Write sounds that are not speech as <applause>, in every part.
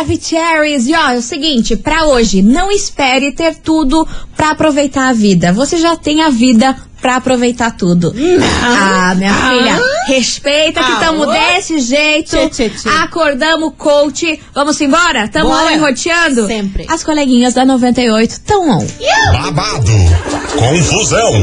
Maravicheries. E ó, é o seguinte, pra hoje, não espere ter tudo pra aproveitar a vida. Você já tem a vida pra aproveitar tudo. Ah, minha filha, respeita que Ah, estamos ô. desse jeito. Tchê, tchê, tchê. Acordamos coach. Vamos embora? Tamo Bora. on enroteando? Sempre. As coleguinhas da 98 tão on. Babado, confusão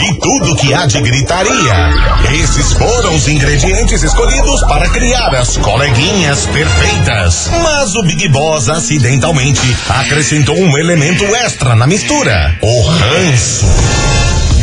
e tudo que há de gritaria. Esses foram os ingredientes escolhidos para criar as coleguinhas perfeitas. Mas o Big Boss acidentalmente acrescentou um elemento extra na mistura: o ranço.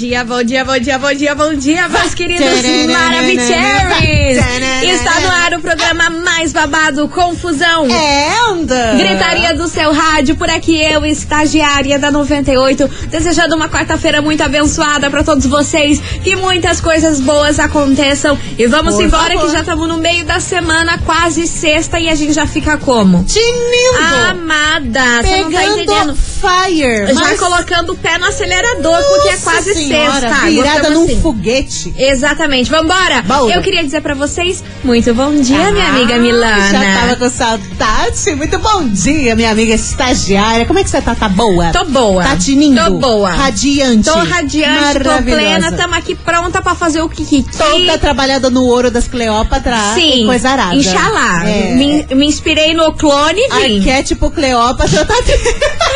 dia, bom dia, bom dia, bom dia, bom dia, meus queridos Maravicheries! Está no ar o programa mais babado, Confusão. É, anda. Gritaria do seu rádio, por aqui eu, estagiária da 98, desejando uma quarta-feira muito abençoada pra todos vocês, que muitas coisas boas aconteçam. E vamos Por embora favor. que já estamos no meio da semana, quase sexta, e a gente já fica como? Tinindo. Amada, você não tá Pegando entendendo. fire. Já Mas- colocando o pé no acelerador, porque é Nossa quase senhora, sexta. Virada Gostamos num assim. foguete. Exatamente, vambora! Bora. Eu queria dizer pra vocês, muito bom dia, minha Ah, amiga Milana. Já tava com saudade. Muito bom dia, minha amiga estagiária. Como é que você tá? Tá boa? Tô boa. Tá tinindo? Tô boa. Radiante. Tô radiante, tô plena, tamo aqui pronta pra fazer o Kiki. Toda trabalhada no ouro das Cleópatra. Sim, Coisa arada. Inxalá. É. Me, me inspirei no clone e vim. Arquétipo Cleópatra tá <laughs>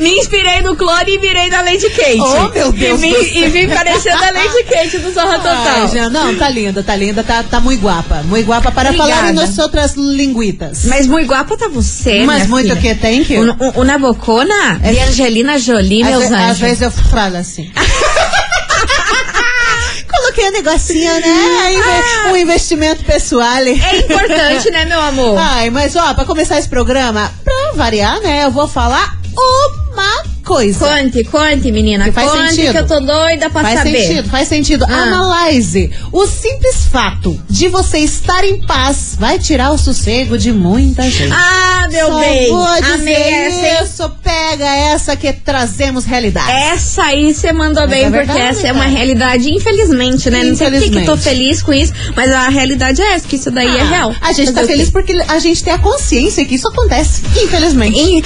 Me inspirei no clone e virei na Lady Kate. Oh, meu Deus E vim, e vim parecendo a Lady Kate do Zorra Total. Ai, não, tá linda, tá linda, tá, tá muito guapa. Muito guapa para Obrigada. falar nas outras linguitas. Mas muito guapa tá você, Mas muito filha. o que? Thank you. O- o- Uma bocona É- de Angelina Jolie, Às, meus ve- às anjos. vezes eu falo assim. <laughs> Coloquei um negocinho, né? Inve- Um investimento pessoal. É importante, né, meu amor? Ai, mas ó, pra começar esse programa, pra variar, né? Eu vou falar uma coisa. Conte, conte, menina. Que faz conte sentido. que eu tô doida pra Faz saber. sentido, faz sentido. Ah. Analyze. O simples fato de você estar em paz vai tirar o sossego de muita gente. Ah, meu Só bem. vou dizer Amei essa, isso. Pega essa que trazemos realidade. Essa aí você mandou Mas bem, é porque verdade, essa é uma realidade, infelizmente, né? Não sei por que tô Infelizmente. feliz com isso, mas a realidade é essa, que isso daí é Ah, real. A gente Fazer tá feliz porque a gente tem a consciência que isso acontece. Infelizmente. In-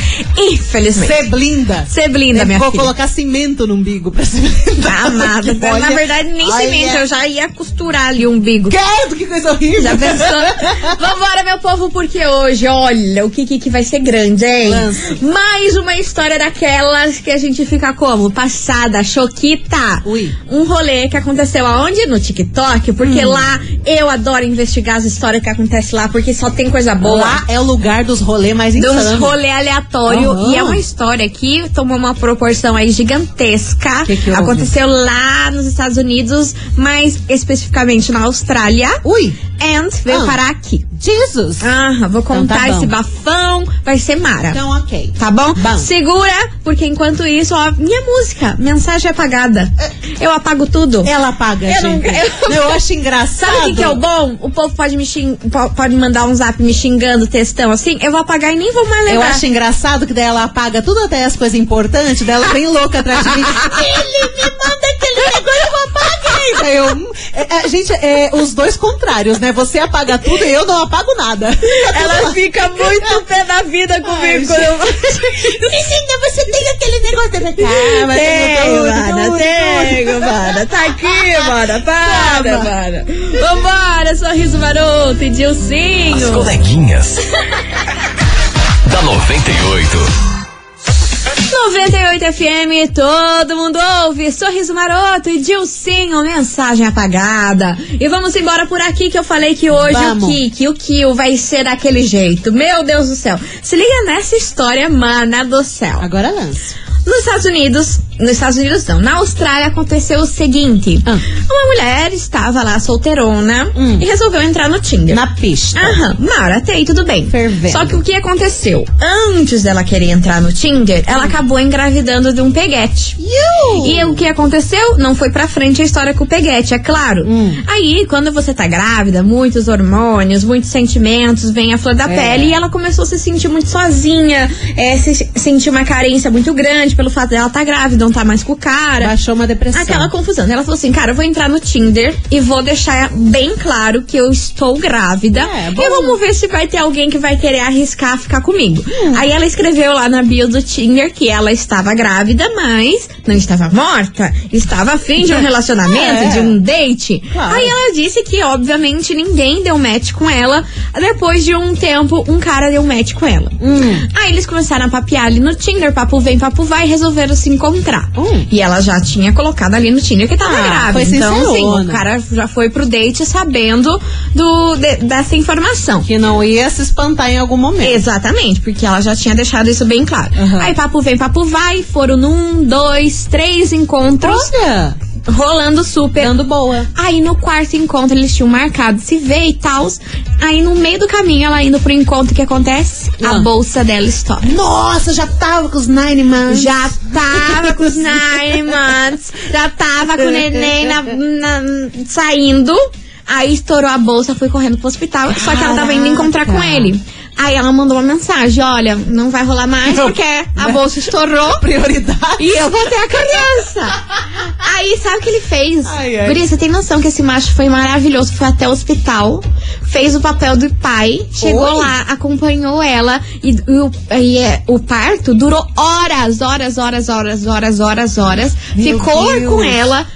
Infelizmente. Ser blinda. Blinda, É, minha vou filha. colocar cimento no umbigo pra se blindar. <laughs> Amada. Porque, <laughs> Na olha, verdade, nem olha, cimento, eu já ia costurar ali o umbigo. Credo, que coisa horrível. Já pensou? <laughs> Vambora, meu povo, porque hoje, olha, o que que vai ser grande, hein? Lance. Mais uma história daquelas que a gente fica como? Passada, choquita. Ui. Um rolê que aconteceu aonde? No TikTok, porque lá eu adoro investigar as histórias que acontecem lá, porque só tem coisa boa. Lá é o lugar dos rolês mais insanos. rolê aleatório. Aham. E é uma história que tomou uma proporção aí gigantesca. Que que? Aconteceu lá nos Estados Unidos, mas especificamente na Austrália. Ui, And veio Ah. parar aqui. Jesus. Ah, vou Então contar tá bom. esse bafão, vai ser mara. Então, ok. Tá bom? Bom. Segura, porque enquanto isso, ó, minha música, mensagem apagada. Eu apago tudo. Ela paga, Eu não- gente. eu- eu... acho engraçado. Sabe o que, que é o bom? O povo pode me xing... po- pode mandar um zap me xingando, textão assim, eu vou apagar e nem vou mais Eu lembrar. acho engraçado que daí ela apaga tudo até as coisas importantes, daí ela vem louca atrás de mim. <laughs> Ele me manda aquele negócio eu apaguei. Daí eu, é, é, gente, é os dois contrários, né? Você apaga tudo e eu não apago nada. <laughs> Ela fica muito pé da vida comigo quando eu Menina, <laughs> você tem aquele negócio da Calma, Tenho, tudo, mana, tudo, tenho, mana. Tá aqui, <laughs> mana. Para, mana. Vambora, sorriso maroto e As Dilcinho. coleguinhas. da 98. 98 FM, todo mundo ouve. Sorriso maroto e Dilcinho, mensagem apagada. E vamos embora por aqui que eu falei que hoje Vamos. o Kiki, o Kill vai ser daquele jeito. Meu Deus do céu. Se liga nessa história, mana do céu. Agora lança. Nos Estados Unidos, nos Estados Unidos não, na Austrália aconteceu o seguinte: Ah. uma mulher estava lá solteirona Hum. e resolveu entrar no Tinder. Na pista. Aham, Mara, até aí tudo bem. Fervendo. Só que o que aconteceu? Antes dela querer entrar no Tinder, ela acabou engravidando de um peguete. Iu! E o que aconteceu? Não foi pra frente a história com o peguete, é claro. Hum. Aí, quando você tá grávida, muitos hormônios, muitos sentimentos, vem a flor da É. pele e ela começou a se sentir muito sozinha, é, se sentir uma carência muito grande pelo fato dela tá grávida, não tá mais com o cara. Baixou uma depressão. Aquela confusão. Ela falou assim, cara, eu vou entrar no Tinder e vou deixar bem claro que eu estou grávida. É, bom. e vamos ver se vai ter alguém que vai querer arriscar ficar comigo. Aí ela escreveu lá na bio do Tinder que ela estava grávida, mas não estava morta. Estava afim de um <laughs> relacionamento, É. de um date. Claro. Aí ela disse que, obviamente, ninguém deu match com ela. Depois de um tempo, um cara deu match com ela. Hum. Aí eles começaram a papear ali no Tinder, papo vem, papo vai, e resolveram se encontrar. Hum. E ela já tinha colocado ali no Tinder que tava Ah, grávida. foi então, sincerona. o cara já foi pro date sabendo do, de- dessa informação. Que não ia se espantar em algum momento. Exatamente, porque ela já tinha deixado isso bem claro. Aham. Aí papo vem, papo vai, foram num, dois, três encontros, Olha, rolando super. dando boa. Aí no quarto encontro eles tinham marcado se ver e tal. Aí no meio do caminho, ela indo pro encontro, o que acontece? A Ah. bolsa dela estoura. Nossa, já tava com os nine months. Já tava com os nine months, já tava com o neném na- na- saindo. Aí estourou a bolsa, foi correndo pro hospital. Só que ela tava indo encontrar com Caraca. ele. Aí ela mandou uma mensagem: Olha, não vai rolar mais porque a bolsa estourou. <laughs> Prioridade. E eu vou ter a criança. Aí, sabe o que ele fez? Ai, ai. Guria, você tem noção que esse macho foi maravilhoso. Foi até o hospital, fez o papel do pai, chegou Oi? lá, acompanhou ela. E, e o, e, é, o parto durou horas, horas, horas, horas, horas, horas, horas. Meu Ficou Deus. com ela,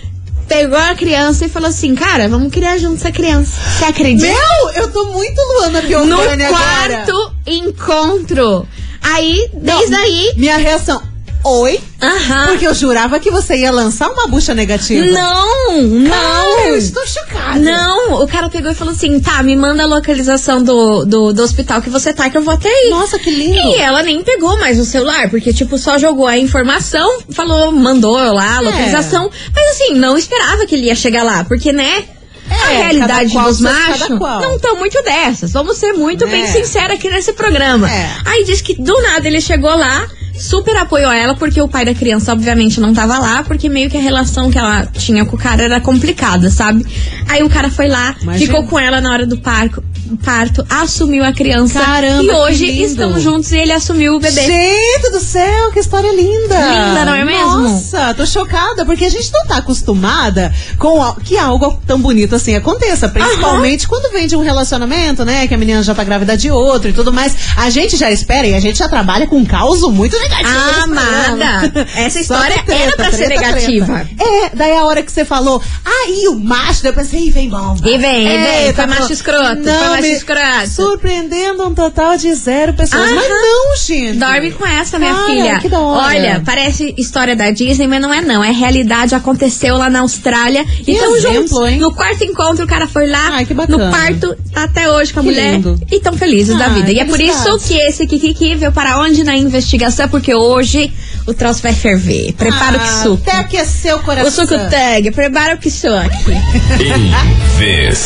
pegou a criança e falou assim: Cara, vamos criar junto essa criança. Você acredita? Meu, eu tô muito Luana no Piovani agora. quarto encontro. Aí, desde aí. Minha reação. Oi? Aham. Porque eu jurava que você ia lançar uma bucha negativa. Não, não. Cara, eu estou chocada. Não, o cara pegou e falou assim: tá, me manda a localização do, do, do hospital que você tá, que eu vou até aí. Nossa, que lindo. E ela nem pegou mais o celular, porque, tipo, só jogou a informação, falou, mandou lá a É. localização. Mas assim, não esperava que ele ia chegar lá, porque, né? a É, realidade cada qual dos machos não estão muito dessas. Vamos ser muito bem É. sinceros aqui nesse programa. É. Aí diz que do nada ele chegou lá, super apoiou ela, porque o pai da criança, obviamente, não tava lá, porque meio que a relação que ela tinha com o cara era complicada, sabe? Aí o cara foi lá, Imagina. ficou com ela na hora do parto, parto assumiu a criança. Caramba, e hoje estão juntos e ele assumiu o bebê. Gente do céu, que história linda! Linda, não é mesmo? Nossa, tô chocada, porque a gente não tá acostumada com que algo tão bonito assim aconteça. Principalmente quando vem de um relacionamento, né? Que a menina já tá grávida de outro e tudo mais. A gente já espera e a gente já trabalha com um caos muito negativo. nesse Amada, essa história treta, era pra ser treta, negativa. treta. É, daí a hora que você falou, aí o macho, eu pensei, ih, vem bomba. E vem, e vem, foi macho pô. escroto, Não, foi macho escroto. Surpreendendo um total de zero pessoas. Mas Aham. não, gente. Dorme com essa, minha Cara, filha. que da hora. Olha, parece história da Disney, mas não é não. É realidade, aconteceu lá na Austrália. Que e tão juntos. hein? No quarto encontro, o cara foi lá. Ai, que bacana. No parto, tá até hoje com a Que mulher. lindo. E tão felizes da Ai, vida. E é por isso que esse Kikiki veio para onde na investigação, porque hoje o troço vai ferver. Prepara Ah, o suco. Até aquecer o coração. O suco tag, prepara o que suco.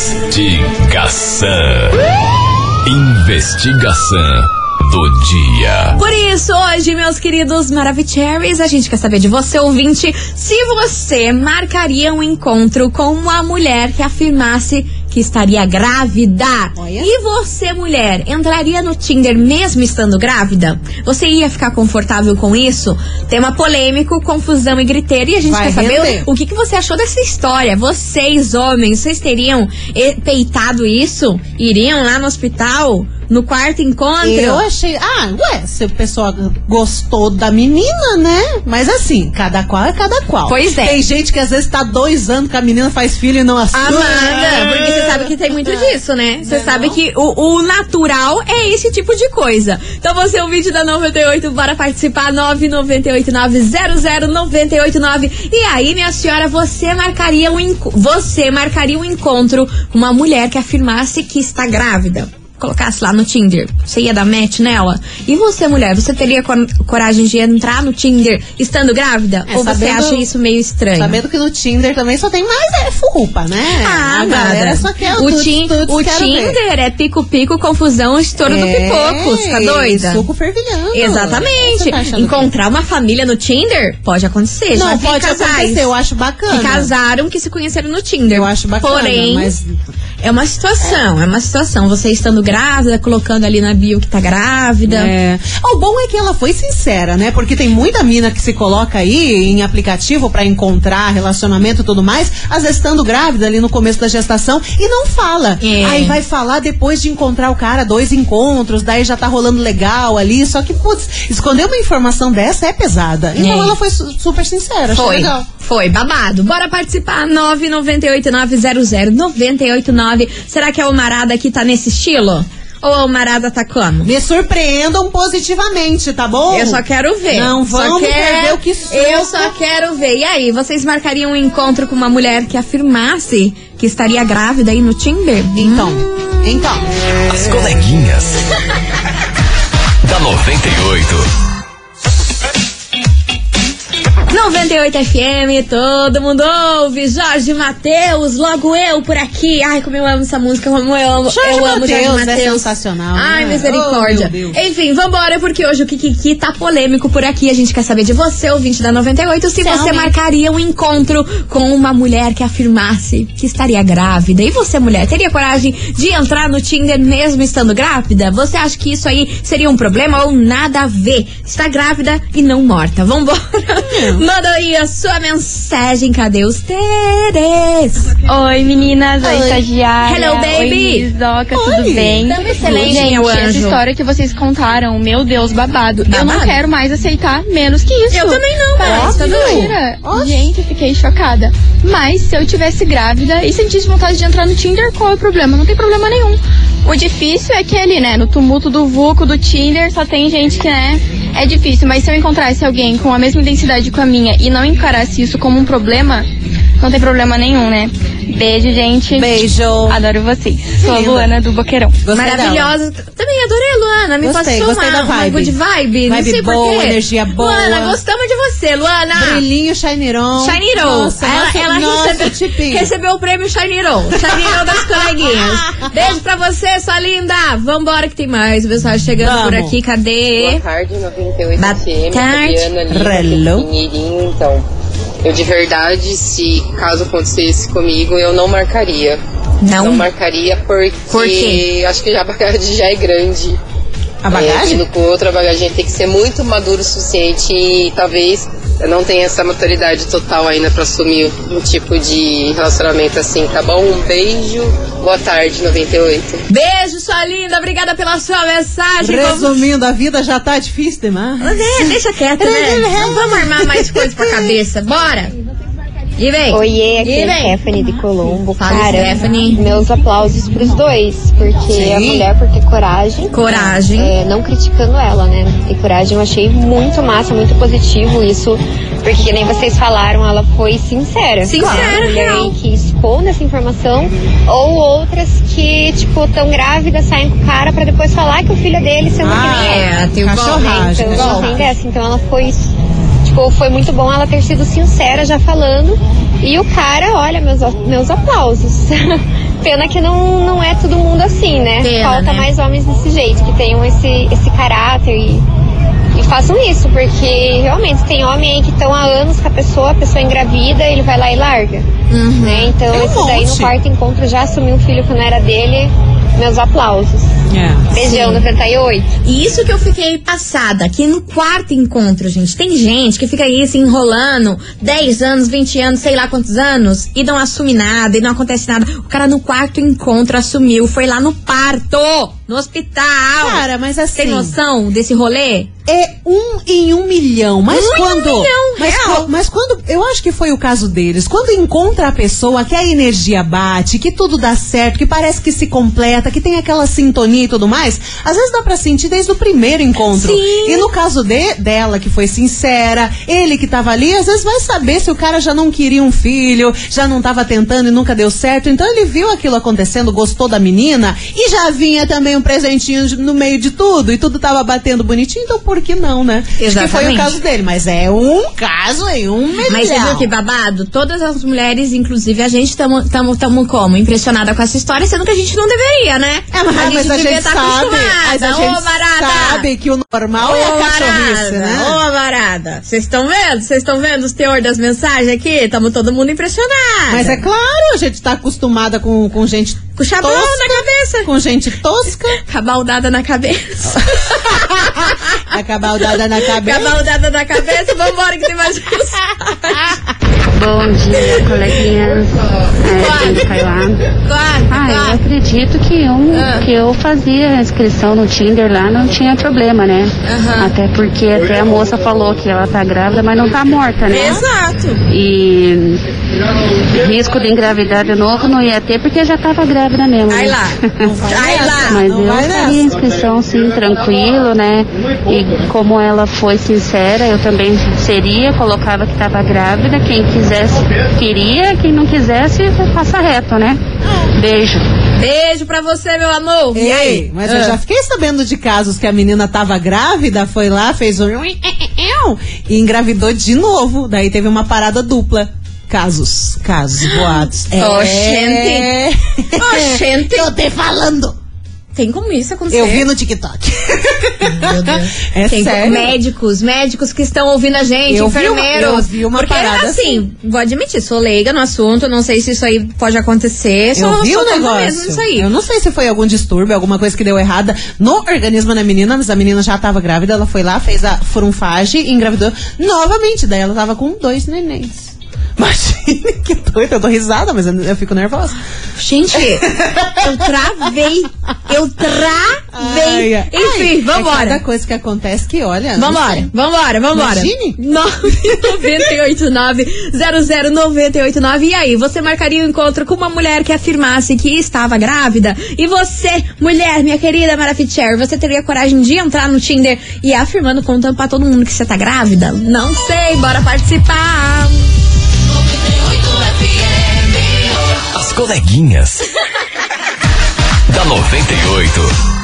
Investigação. Investigação do dia. Por isso, hoje, meus queridos Maravicheries, a gente quer saber de você, ouvinte, se você marcaria um encontro com uma mulher que afirmasse que estaria grávida. Olha. E você, mulher, entraria no Tinder mesmo estando grávida? Você ia ficar confortável com isso? Tema polêmico, confusão e griteiro. E a gente Vai quer saber o, o que, que você achou dessa história. Vocês, homens, vocês teriam peitado isso? Iriam lá no hospital? No quarto encontro? Eu achei. Ah, ué, se o pessoal gostou da menina, né? Mas assim, cada qual é cada qual. Pois é. Tem gente que às vezes tá dois anos que a menina faz filho e não assume. Amada, porque você sabe que tem muito disso, né? Você Não é sabe não? que o, o natural é esse tipo de coisa. Então você é o vídeo da 98, bora participar, 998900989. E aí, minha senhora, você marcaria um você marcaria um encontro com uma mulher que afirmasse que está grávida. Colocasse lá no Tinder, você ia dar match nela? E você, mulher, você teria cor- coragem de entrar no Tinder estando grávida? É, Ou você sabendo- acha isso meio estranho? Sabendo que no Tinder também só tem mais é furupa, né? Ah, a galera nada. só quer o, tuts, tin- tuts, o ver. Tinder é pico-pico, confusão, estouro do É, pipoco. Você tá doida? Suco fervilhando. Exatamente. Você tá achando Encontrar uma família no Tinder pode acontecer. Não, pode casais acontecer, eu acho bacana. que casaram que se conheceram no Tinder. Eu acho bacana, Porém, mas- é uma situação, é uma situação. Você estando grávida, colocando ali na bio que tá grávida. É. O bom é que ela foi sincera, né? Porque tem muita mina que se coloca aí em aplicativo pra encontrar relacionamento e tudo mais, às vezes estando grávida ali no começo da gestação e não fala. É. Aí vai falar depois de encontrar o cara, dois encontros, daí já tá rolando legal ali. Só que, putz, esconder uma informação dessa é pesada. Então É. ela foi su- super sincera, achei Foi, legal. foi, babado. Bora participar, 998-900-989. Será que a Almarada aqui tá nesse estilo? Ou a Almarada tá como? Me surpreendam positivamente, tá bom? Eu só quero ver. Não Só vamos quero- perder o que sobra. Eu só quero ver. E aí, vocês marcariam um encontro com uma mulher que afirmasse que estaria grávida aí no Tinder? Então, então. As coleguinhas. <laughs> da 98. 98 FM, todo mundo ouve. Jorge Matheus, logo eu por aqui. Ai, como eu amo essa música, como eu amo. Jorge eu amo Mateus Jorge é Matheus. sensacional, Ai, né? misericórdia. Oh. Enfim, vambora, porque hoje o Kikiki tá polêmico por aqui. A gente quer saber de você, ouvinte da 98, se você marcaria um encontro com uma mulher que afirmasse que estaria grávida. E você, mulher, teria coragem de entrar no Tinder mesmo estando grávida? Você acha que isso aí seria um problema ou nada a ver? Está grávida e não morta. Vambora. Manda aí a sua mensagem. Cadê os Teres? Oi meninas, oi, Oi. estagiária. Hello, baby. Oi, Lizoca, Oi. tudo bem? Tamo excelente, Gente, meu essa anjo. história que vocês contaram, meu Deus, babado. Eu não Babado? quero mais aceitar menos que isso. Eu também não, Parece mas tá doido. mentira. Oxe. Gente, fiquei chocada. Mas se eu tivesse grávida e sentisse vontade de entrar no Tinder, qual é o problema? Não tem problema nenhum. O difícil é que ali, né, no tumulto do vulco, do Tinder, só tem gente que, né, é difícil. Mas se eu encontrasse alguém com a mesma intensidade com a minha e não encarasse isso como um problema, não tem problema nenhum, né? Beijo, gente. Beijo. Adoro vocês. Sou a. Luana do Boqueirão. Gostei Maravilhosa. Também adorei, Luana. Me Gostei, passou gostei uma, da uma vibe. good vibe. não Vibe sei boa, porquê. energia boa. Luana, gostamos de você, Luana. dela. Brilhinho Shineron. Shiny Roll. Nossa, ela nossa, ela nossa, recebeu, tipinho. recebeu o prêmio. Shiny Roll das <laughs> coleguinhas. Beijo pra você, sua linda. Vambora que tem mais. O pessoal chegando por Vamos. aqui. Cadê? Boa tarde, 98 Boa FM, tarde. Fabiana Hello. Pinheirinho, então. Eu de verdade, se caso acontecesse comigo, eu não marcaria. Não. Não marcaria porque Por acho que já a bagagem já é grande. A É, bagagem? indo com outra bagagem tem que ser muito maduro o suficiente e talvez eu não tenha essa maturidade total ainda pra assumir um tipo de relacionamento assim, tá bom? Um beijo, boa tarde, 98. Beijo, sua linda. Obrigada pela sua mensagem. Vamos- Resumindo, a vida já tá difícil demais. É, deixa quieto, né? Não vamos armar mais coisas pra cabeça. Bora. E vem. Oiê, aqui E é a. Stephanie de Colombo. Fala, Cara, Stephanie. meus aplausos pros dois, porque Sim. a mulher por ter coragem. Coragem. é, não criticando ela, né? E coragem eu achei muito massa, muito positivo isso. Porque que nem vocês falaram, ela foi sincera. Sincera, mulher real. aí que esconde essa informação, ou outras que, tipo, tão grávidas, saem com o cara pra depois falar que o filho é dele, sendo que nem é. É, tem o. Cachorragem, Então, não tem dessa. Então ela foi. Tipo, foi muito bom ela ter sido sincera já falando. E o cara, olha, meus, meus aplausos. <laughs> Pena que não, não é todo mundo assim, né? Pena, Falta né? mais homens desse jeito, que tenham esse, esse caráter e, e façam isso, porque realmente tem homem aí que estão há anos com a pessoa, a pessoa engravida, ele vai lá e larga. Né? Então, Tem um esse daí no monte. quarto encontro já assumiu um filho que não era dele. Meus aplausos. É. Beijão, 98. E isso que eu fiquei passada, que no quarto encontro, gente, tem gente que fica aí se enrolando 10 anos, 20 anos, sei lá quantos anos, e não assume nada, e não acontece nada. O cara no quarto encontro assumiu, foi lá no parto, no hospital. Cara, mas assim. Tem noção desse rolê? É um em um milhão. Mas Um em um quando. milhão, mas, real. co- mas quando. Eu acho que foi o caso deles. Quando encontra a pessoa que a energia bate, que tudo dá certo, que parece que se completa, que tem aquela sintonia. E tudo mais, às vezes dá pra sentir desde o primeiro encontro. Sim. E no caso de, dela, que foi sincera, ele que tava ali, às vezes vai saber se o cara já não queria um filho, já não tava tentando e nunca deu certo. Então ele viu aquilo acontecendo, gostou da menina e já vinha também um presentinho no meio de tudo e tudo tava batendo bonitinho, então por que não, né? Acho que foi o Exatamente. caso dele, mas é um caso em um milhão. Mas você viu que babado? Todas as mulheres, inclusive a gente, tamo, tamo, tamo como? Impressionada com essa história, sendo que a gente não deveria, né? É, mas a gente, devia tá sabe, mas a acostumada. gente Ô, sabe que o normal é a Ô, cachorrice, né? Ô, barada, vocês estão vendo? Vocês estão vendo os teor das mensagens aqui? Tamo todo mundo impressionado. Mas é claro, a gente tá acostumada com, com gente Com chabão tosca, na cabeça. com gente tosca, <laughs> Com a baldada na cabeça. <laughs> acabar dada na a cabeça. baldada na cabeça. Vambora que tem mais. <laughs> Bom dia, coleguinhas. É, de Kaiowá. Ah, eu acredito que eu, que eu fazia a inscrição no Tinder lá, não tinha problema, né? Até porque até a moça falou que ela tá grávida, mas não tá morta, né? Exato. E risco de engravidar de novo não ia ter porque já tava grávida mesmo. Aí né? lá. Aí lá. Mas Não eu faria inscrição sim, tranquilo, né? E como ela foi sincera, eu também seria, colocava que estava grávida. Quem quisesse, queria, quem não quisesse, passa reto, né? Beijo. Beijo pra você, meu amor. e aí? Mas eu Ah. já fiquei sabendo de casos que a menina tava grávida, foi lá, fez um <laughs> e engravidou de novo. Daí teve uma parada dupla. Casos, casos, boatos. É. Oxente. Oxente. Tô te falando. Tem como isso acontecer? Eu vi no TikTok. Meu Deus. É Tem sério. médicos, médicos que estão ouvindo a gente, Eu vi uma- enfermeiros. eu vi uma Porque, parada assim, vou admitir, sou leiga no assunto, não sei se isso aí pode acontecer. Sou, Eu vi sou o negócio. mesmo aí. Eu não sei se foi algum distúrbio, alguma coisa que deu errada no organismo da menina, mas a menina já tava grávida, ela foi lá, fez a frunfagem e engravidou novamente. Daí ela tava com dois nenéns. Imagine <laughs> que doido, eu dou risada, mas eu, eu fico nervosa. Gente, <laughs> eu travei. Eu travei. Ai, ai. Enfim, É cada vambora. coisa que acontece que, olha. Vambora, sei. vambora, vambora. Imagine. 998900989. <laughs> E aí, você marcaria um encontro com uma mulher que afirmasse que estava grávida? E você, mulher, minha querida Maraficher, você teria coragem de entrar no Tinder e ir afirmando, contando pra todo mundo que você tá grávida? Não sei, bora participar. As coleguinhas. <laughs> da 98.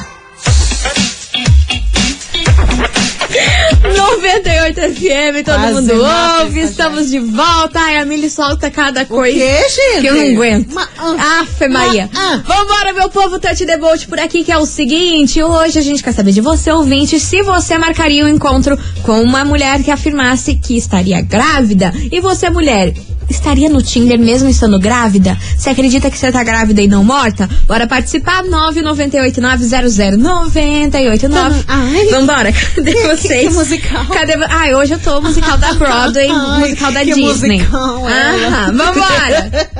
98 FM, todo Quase mundo mata ouve, essa estamos de volta. Ai, a Mili solta cada coisa. quê, gente? Que eu não aguento. Ma- ah, Afe Maria. ah. Vambora, meu povo, Touch the Bolt por aqui, que é o seguinte. Hoje a gente quer saber de você, ouvinte, se você marcaria um encontro com uma mulher que afirmasse que estaria grávida. E você, mulher, estaria no Tinder mesmo estando grávida? Você acredita que você tá grávida e não morta? Bora participar, 998900989. Ai. Vambora, <laughs> cadê Que- vocês? que musical. Cadê? Ai, hoje eu tô musical da <laughs> Broadway, Ai, musical da que Disney. musical ela. Ah, vambora. <laughs>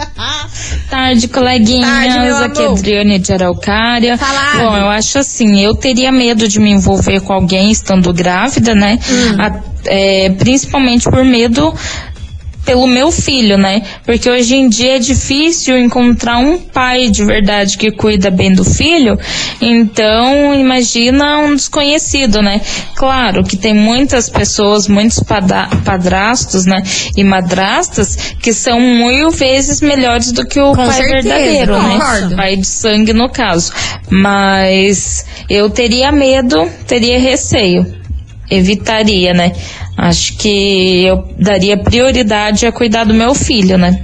Tarde, coleguinhas. Tarde, meu Aqui é amor. Adriane de Araucária. Fala. Bom, eu acho assim, eu teria medo de me envolver com alguém estando grávida, né? Hum. A- é, principalmente por medo pelo meu filho, né? Porque hoje em dia é difícil encontrar um pai de verdade que cuida bem do filho. Então, imagina um desconhecido, né? Claro que tem muitas pessoas, muitos padrastos, né? E madrastas que são mil vezes melhores do que o Com pai certeza, verdadeiro, concordo. né? Pai de sangue no caso. Mas eu teria medo, teria receio evitaria, né? Acho que eu daria prioridade a cuidar do meu filho, né?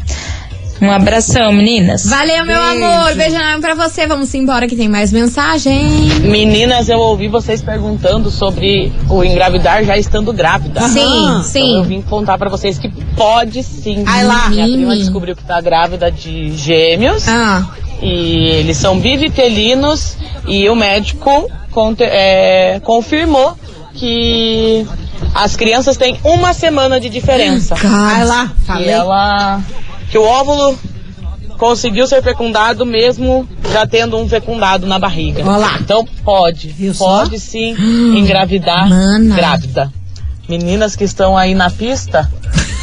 Um abração, meninas. Valeu, meu Beijo. amor. Beijo enorme pra você. Vamos embora que tem mais mensagem. Meninas, eu ouvi vocês perguntando sobre o engravidar já estando grávida. Sim, Aham. sim. Então eu vim contar pra vocês que pode sim. Ai lá. Minha prima descobriu que tá grávida de gêmeos. Ah, E eles são bivitelinos. E o médico é, confirmou que as crianças têm uma semana de diferença. Vai lá, Que falei. ela. Que o óvulo conseguiu ser fecundado mesmo já tendo um fecundado na barriga. Olha lá. Então pode. Viu só? pode sim <gasps> engravidar Mana. grávida. Meninas que estão aí na pista,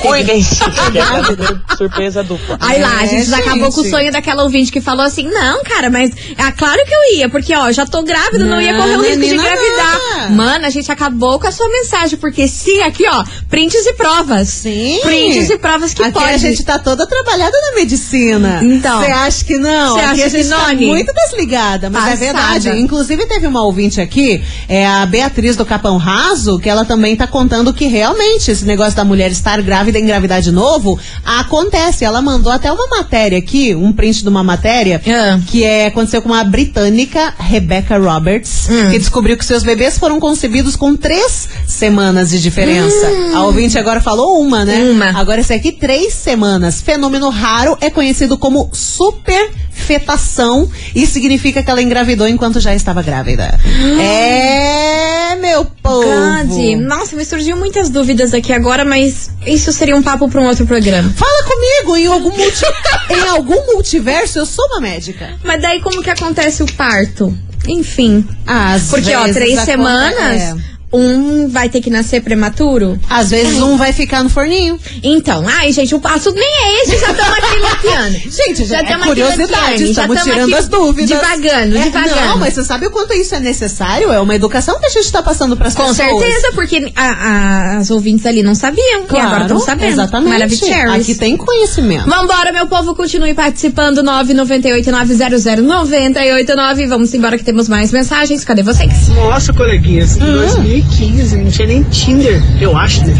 Cuidem que é surpresa dupla. Aí lá, a É, gente já acabou com o gente. sonho daquela ouvinte que falou assim: não, cara, mas é claro que eu ia, porque ó, já tô grávida, não, ia correr o Não, risco de engravidar. nada. Mano, a gente acabou com a sua mensagem, porque sim, aqui ó, prints e provas. Sim. Prints e provas que Aqui pode. a gente tá toda trabalhada na medicina. Então. Você acha que não? Cê Aqui acha a gente que tá Noni? muito desligada, mas é Passada. verdade. Inclusive teve uma ouvinte aqui, é a Beatriz do Capão Raso, que ela também tá contando que realmente esse negócio da mulher estar grávida e engravidar de novo acontece. Ela mandou até uma matéria aqui, um print de uma matéria, Ah. que é, aconteceu com uma britânica, Rebecca Roberts, Hum. que descobriu que seus bebês foram concebidos com três semanas de diferença. A ouvinte agora falou uma, né? Hum. Uma. Agora esse aqui, três semanas. Fenômeno raro é conhecido como superfetação e significa que ela engravidou enquanto já estava grávida. é, meu povo. Grande. Nossa, me surgiu muitas dúvidas aqui agora, mas isso seria um papo pra um outro programa. Fala comigo, em algum, multi... <laughs> em algum multiverso eu sou uma médica. Mas daí como que acontece o parto? Enfim. Às Porque, ó, três semanas, é. Um vai ter que nascer prematuro. Às vezes um vai ficar no forninho. Então, ai, gente, o assunto nem é esse, já estamos aqui loteando. <laughs> Gente, já é tamo aqui curiosidade, já estamos tamo tirando aqui as dúvidas. Devagando, É, devagando. Não, mas você sabe o quanto isso é necessário? É uma educação que a gente está passando para as Com pessoas. certeza, porque a- a- as ouvintes ali não sabiam e agora estão sabendo. Exatamente. Maravilhoso. Aqui tem conhecimento. Vambora, meu povo, continue participando. 998-900-989. Vamos embora que temos mais mensagens. Cadê vocês? Nossa, coleguinhas, Hum. 2015 não tinha nem Tinder, eu acho, né?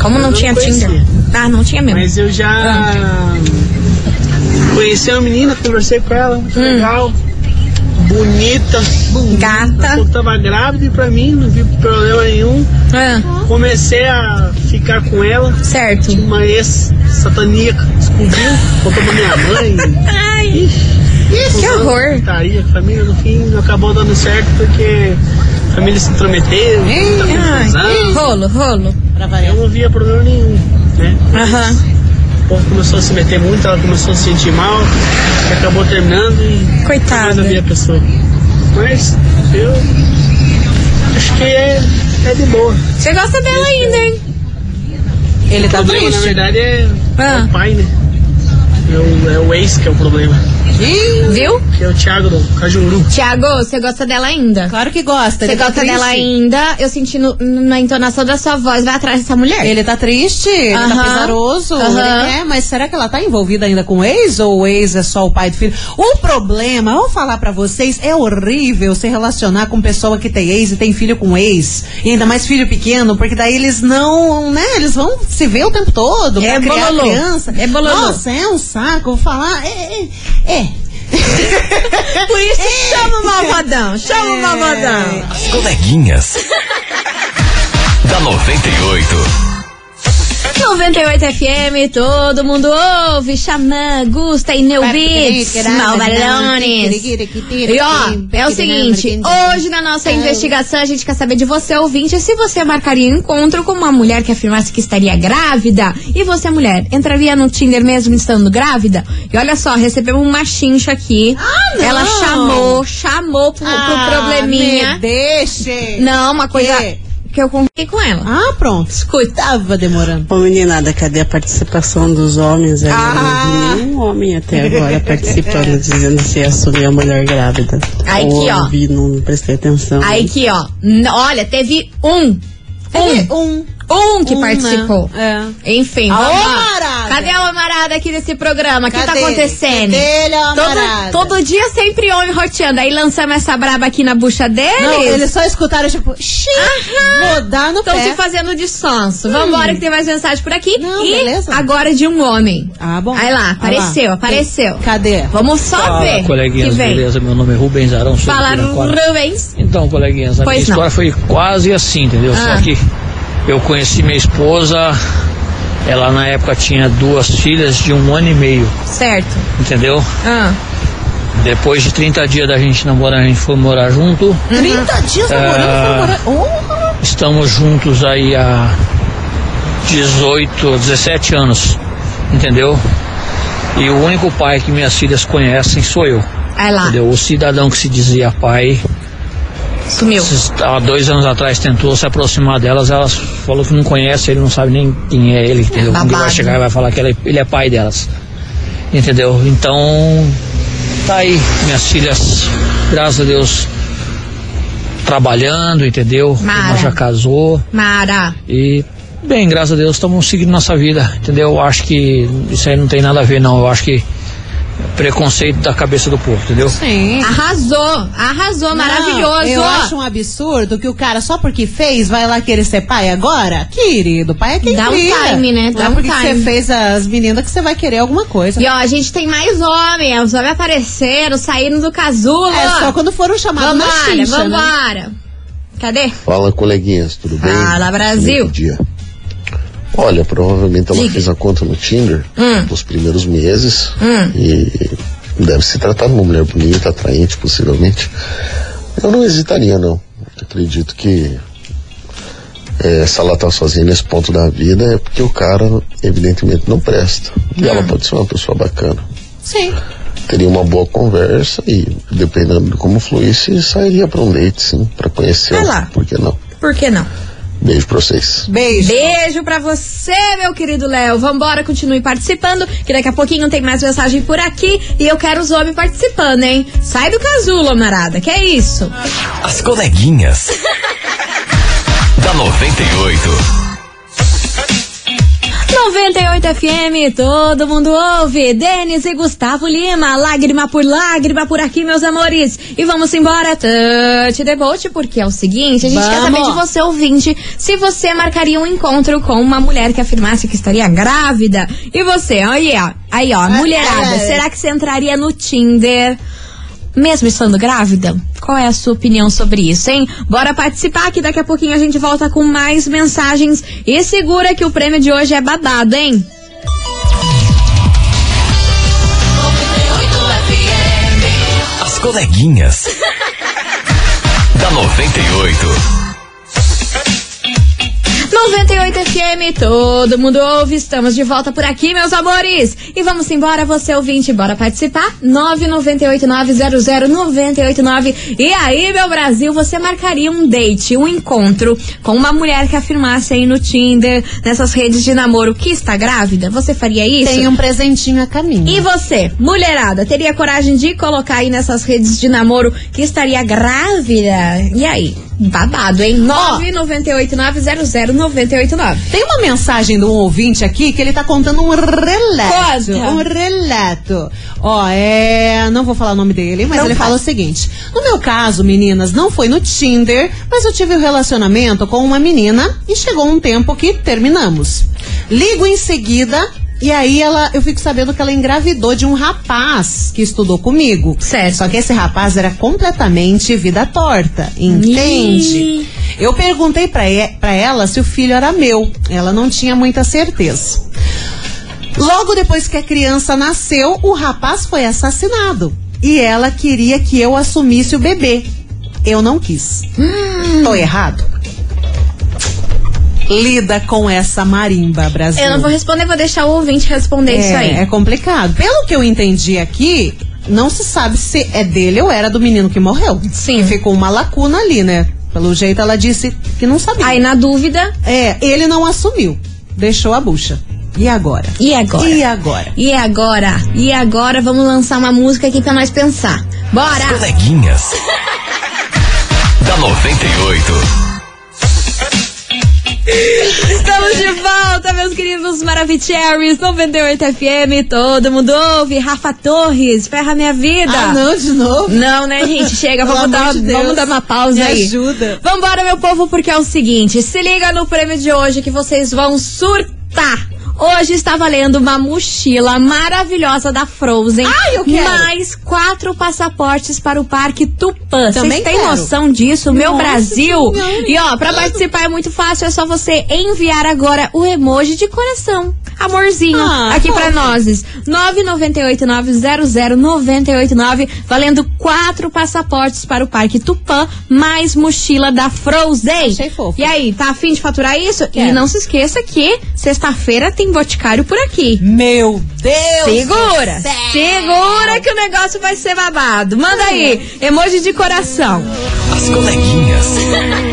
Como não Eu tinha conhecia. Tinder? Ah, não tinha mesmo. Mas eu já conheci uma menina, conversei com ela, Hum. legal, bonita, Gata. Eu tava grávida e pra mim não vi problema nenhum. Ah, Comecei a ficar com ela. certo. Tinha uma ex-sataníaca, descobriu, contou pra minha mãe. <laughs> Ai, que horror. Putaria, a família no fim não acabou dando certo porque família se intrometeu, muita Ai, confusão. rolo, rolo. Eu não via problema nenhum, né? Aham. O povo começou a se meter muito, ela começou a se sentir mal, acabou terminando e Coitada. mais eu vi a pessoa. Mas eu acho que é, é de boa. Você gosta dela ainda, hein? Ele O tá problema, na triste. verdade, é, é Ah. o pai, né? É o, é o ex que é o problema. Viu? Que é o Thiago do Cajuru. Tiago, você gosta dela ainda? Claro que gosta. Você tá gosta dela triste. ainda? Eu senti no- na entonação da sua voz, vai atrás dessa mulher. Ele tá triste, ele tá pesaroso. Ele quer, mas será que ela tá envolvida ainda com o ex ou o ex é só o pai do filho? O problema, eu vou falar pra vocês, é horrível se relacionar com pessoa que tem ex e tem filho com ex. E ainda mais filho pequeno, porque daí eles não, né? Eles vão se ver o tempo todo pra É criar bololô. criança. É bololô. Nossa, é um saco, vou falar. É. é, é. <laughs> Por isso, chama o malvadão, chama o malvadão. As coleguinhas. da 98. 98 FM, todo mundo ouve, Xamã, Gusta e Neubits, Malvalones. E ó, é o seguinte, hoje na nossa investigação a gente quer saber de você, ouvinte, se você marcaria um encontro com uma mulher que afirmasse que estaria grávida. E você, mulher, entraria no Tinder mesmo estando grávida? E olha só, recebemos uma chincha aqui. não. Ela chamou, chamou pro, pro Ah, probleminha. me deixe. Não, uma coisa Que? Que eu contei com ela. Ah, pronto. Escuta. Tava demorando. Ô meninada, cadê a participação dos homens? aí? Ah. Eu não vi nenhum homem até agora participando, dizendo se ia assumir a mulher grávida. Aí aqui, ó. eu vi, não prestei atenção. Aí aqui, ó. n- Olha, teve um. Teve Um. um. Um que Um, né? participou. É. Enfim, Alô, vamos lá. Cadê a Amarada aqui nesse programa? O que tá acontecendo? Ele, a todo, todo dia sempre homem roteando. Aí lançamos essa braba aqui na bucha deles. Não, eles só escutaram, tipo, xiii, vou dar no Estão se fazendo de sonso. Vambora que tem mais mensagem por aqui. Não, e beleza. agora de um homem. Ah, bom. Aí lá, Ah apareceu, lá. apareceu. Cadê? Vamos só Fala, ver. coleguinhas, que vem. beleza? Meu nome é Rubens Arão. Fala. Rubens. Então, coleguinhas, a Pois minha não. história foi quase assim, entendeu? Ah. Só que eu conheci minha esposa, ela na época tinha duas filhas de um ano e meio, Certo. entendeu? Ah. Depois de 30 dias da gente namorar, a gente foi morar junto. 30 dias namorando, Ah. foi morar. Oh, Estamos juntos aí há 18, 17 anos, entendeu? E o único pai que minhas filhas conhecem sou eu. Aí lá. Entendeu? O cidadão que se dizia pai Sumiu. Há dois anos atrás tentou se aproximar delas, elas falou que não conhece, ele não sabe nem quem é ele, entendeu? Quando ele vai chegar e vai falar que ele, ele é pai delas. Entendeu? Então, tá aí, minhas filhas, graças a Deus, trabalhando, entendeu? Mara. Já casou. Mara. E, bem, graças a Deus, estamos seguindo nossa vida, entendeu? Eu acho que isso aí não tem nada a ver, não. Eu acho que é preconceito da cabeça do povo, entendeu? Sim. Arrasou, arrasou, maravilhoso. Eu acho um absurdo que o cara, só porque fez, vai lá querer ser pai agora? Querido, pai é quem Dá um cria. time, né? Não Dá é um porque time. você fez as meninas que você vai querer alguma coisa. E ó, a gente tem mais homens. Os homens apareceram, saíram do casulo. É só quando foram chamados na Vambora, chincha, né? vambora. Cadê? Fala, coleguinhas, tudo bem? Fala, Brasil. Bom dia. Olha, provavelmente ela Diga. fez a conta no Tinder Hum. nos primeiros meses Hum. e deve se tratar de uma mulher bonita, atraente, possivelmente. Eu não hesitaria, não. Acredito que é, se ela tá sozinha nesse ponto da vida é porque o cara, evidentemente, não presta. E Hum. ela pode ser uma pessoa bacana. Sim. Teria uma boa conversa e, dependendo de como fluísse, sairia pra um date, sim, pra conhecer. Vai lá. Por que não? Por que não? Beijo pra vocês. Beijo. Beijo pra você, meu querido Léo. Vambora, continue participando, que daqui a pouquinho tem mais mensagem por aqui. E eu quero os homens participando, hein? Sai do casulo, marada. Que é isso? As coleguinhas. <laughs> da 98. 98 FM, todo mundo ouve. Denis e Gustavo Lima, lágrima por lágrima por aqui, meus amores. E vamos embora, the Boat, porque é o seguinte, a gente quer Vamos. saber de você, ouvinte, se você marcaria um encontro com uma mulher que afirmasse que estaria grávida. E você, aí ó, aí ó, mulherada, é. será que você entraria no Tinder? Mesmo estando grávida? Qual é a sua opinião sobre isso, hein? Bora participar que daqui a pouquinho a gente volta com mais mensagens. E segura que o prêmio de hoje é babado, hein? As coleguinhas. <laughs> da 98. 98 FM, todo mundo ouve, estamos de volta por aqui, meus amores. E vamos embora, você ouvinte, bora participar? 998900989. E aí, meu Brasil, você marcaria um date, um encontro com uma mulher que afirmasse aí no Tinder, nessas redes de namoro que está grávida? Você faria isso? Tem um presentinho a caminho. E você, mulherada, teria coragem de colocar aí nessas redes de namoro que estaria grávida? E aí? Babado, hein? 998900989. Tem uma mensagem de um ouvinte aqui que ele tá contando um relato. Conta. Um relato. Ó, é. Não vou falar o nome dele, mas Não ele fala. fala o seguinte: No meu caso, meninas, não foi no Tinder, mas eu tive um relacionamento com uma menina e chegou um tempo que terminamos. Ligo em seguida. E aí ela, eu fico sabendo que ela engravidou de um rapaz que estudou comigo. Certo. Só que esse rapaz era completamente vida torta, entende? Ih. Eu perguntei pra pra ela se o filho era meu. Ela não tinha muita certeza. Logo depois que a criança nasceu, o rapaz foi assassinado. E ela queria que eu assumisse o bebê. Eu não quis. Tô errado? Lida com essa marimba, Brasil. Eu não vou responder, vou deixar o ouvinte responder isso aí. É, é complicado. Pelo que eu entendi aqui, não se sabe se é dele ou era do menino que morreu. Sim. Ficou uma lacuna ali, né? Pelo jeito ela disse que não sabia. Aí, na dúvida, É, ele não assumiu. Deixou a bucha. E agora? e agora? E agora? E agora? E agora vamos lançar uma música aqui pra nós pensar. As Bora! coleguinhas. <laughs> da 98. Estamos de volta, meus queridos Maravicheries 98 FM, todo mundo ouve. Rafa Torres, ferra minha vida. Ah, não, de novo? Não, né, gente? Chega, vamos, dar, de vamos dar uma pausa Me aí. ajuda. Vambora, meu povo, porque é o seguinte: se liga no prêmio de hoje que vocês vão surtar. Hoje está valendo uma mochila maravilhosa da Frozen. Ai, eu quero. Mais quatro passaportes para o Parque Tupã. Vocês têm noção disso, meu Nossa Brasil? Senhora. E ó, pra participar é muito fácil, é só você enviar agora o emoji de coração. Amorzinho Ah, aqui pra fofo. nós. 998-900-989, valendo quatro passaportes para o Parque Tupã, mais mochila da Frozen. Achei fofo. E aí, tá afim de faturar isso? E Quero. não se esqueça que sexta-feira tem Boticário por aqui. Meu Deus! Segura! do céu. Segura que o negócio vai ser babado. Manda aí, emoji de coração. As coleguinhas. <laughs>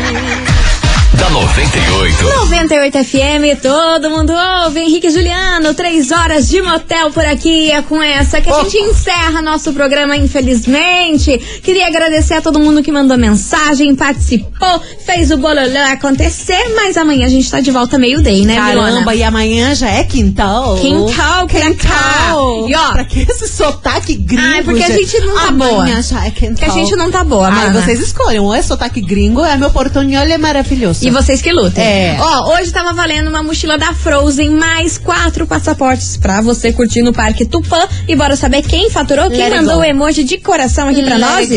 da 98. 98 FM, todo mundo ouve. Henrique e Juliano, três horas de motel por aqui. É com essa que a gente encerra nosso programa, infelizmente. Queria agradecer a todo mundo que mandou mensagem, participou, fez o bololô acontecer. Mas amanhã a gente tá de volta meio-day, né, Caramba, Milona? e amanhã já é quintal. Quintal, quintal. E ó, pra que esse sotaque gringo? Ai, porque a gente não tá amanhã boa. já é quintal. Porque a gente não tá boa, Ai, mana. vocês escolhem. Ou é sotaque gringo, ou é meu portunhol é maravilhoso. E vocês que lutem. É. Ó, hoje tava valendo uma mochila da Frozen, mais quatro passaportes pra você curtir no Parque Tupã. E bora saber quem faturou, quem Let mandou o emoji de coração aqui pra Let nós.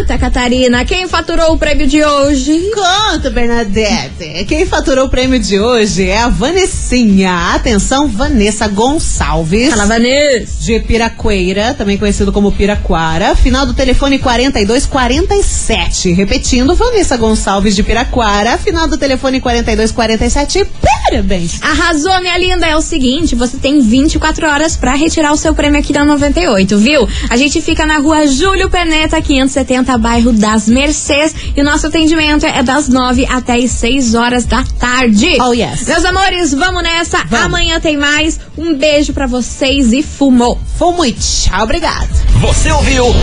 Conta, Catarina, quem faturou o prêmio de hoje? Conta, Bernadette. Quem faturou o prêmio de hoje é a Vanessinha. Atenção, Vanessa Gonçalves. Fala, Vanessa. De Piraqueira, também conhecido como Piraquara. Final do telefone 4247. Repetindo, Vanessa Gonçalves de Piraquara. Final do telefone 4247. Parabéns. Arrasou, minha linda. É o seguinte, você tem 24 horas pra retirar o seu prêmio aqui da 98, viu? A gente fica na rua Júlio Peneta, 570, bairro das Mercês. E o nosso atendimento é das 9 até as 6 horas da tarde. Oh, yes. Meus amores, vamos nessa. Vamos. Amanhã tem mais. Um beijo pra vocês e fumou. Fomos e tchau, obrigado. Você ouviu? <laughs>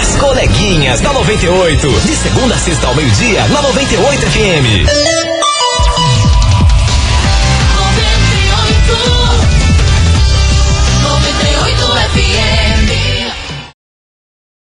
As coleguinhas da 98. De segunda a sexta ao meio-dia, na 98 FM.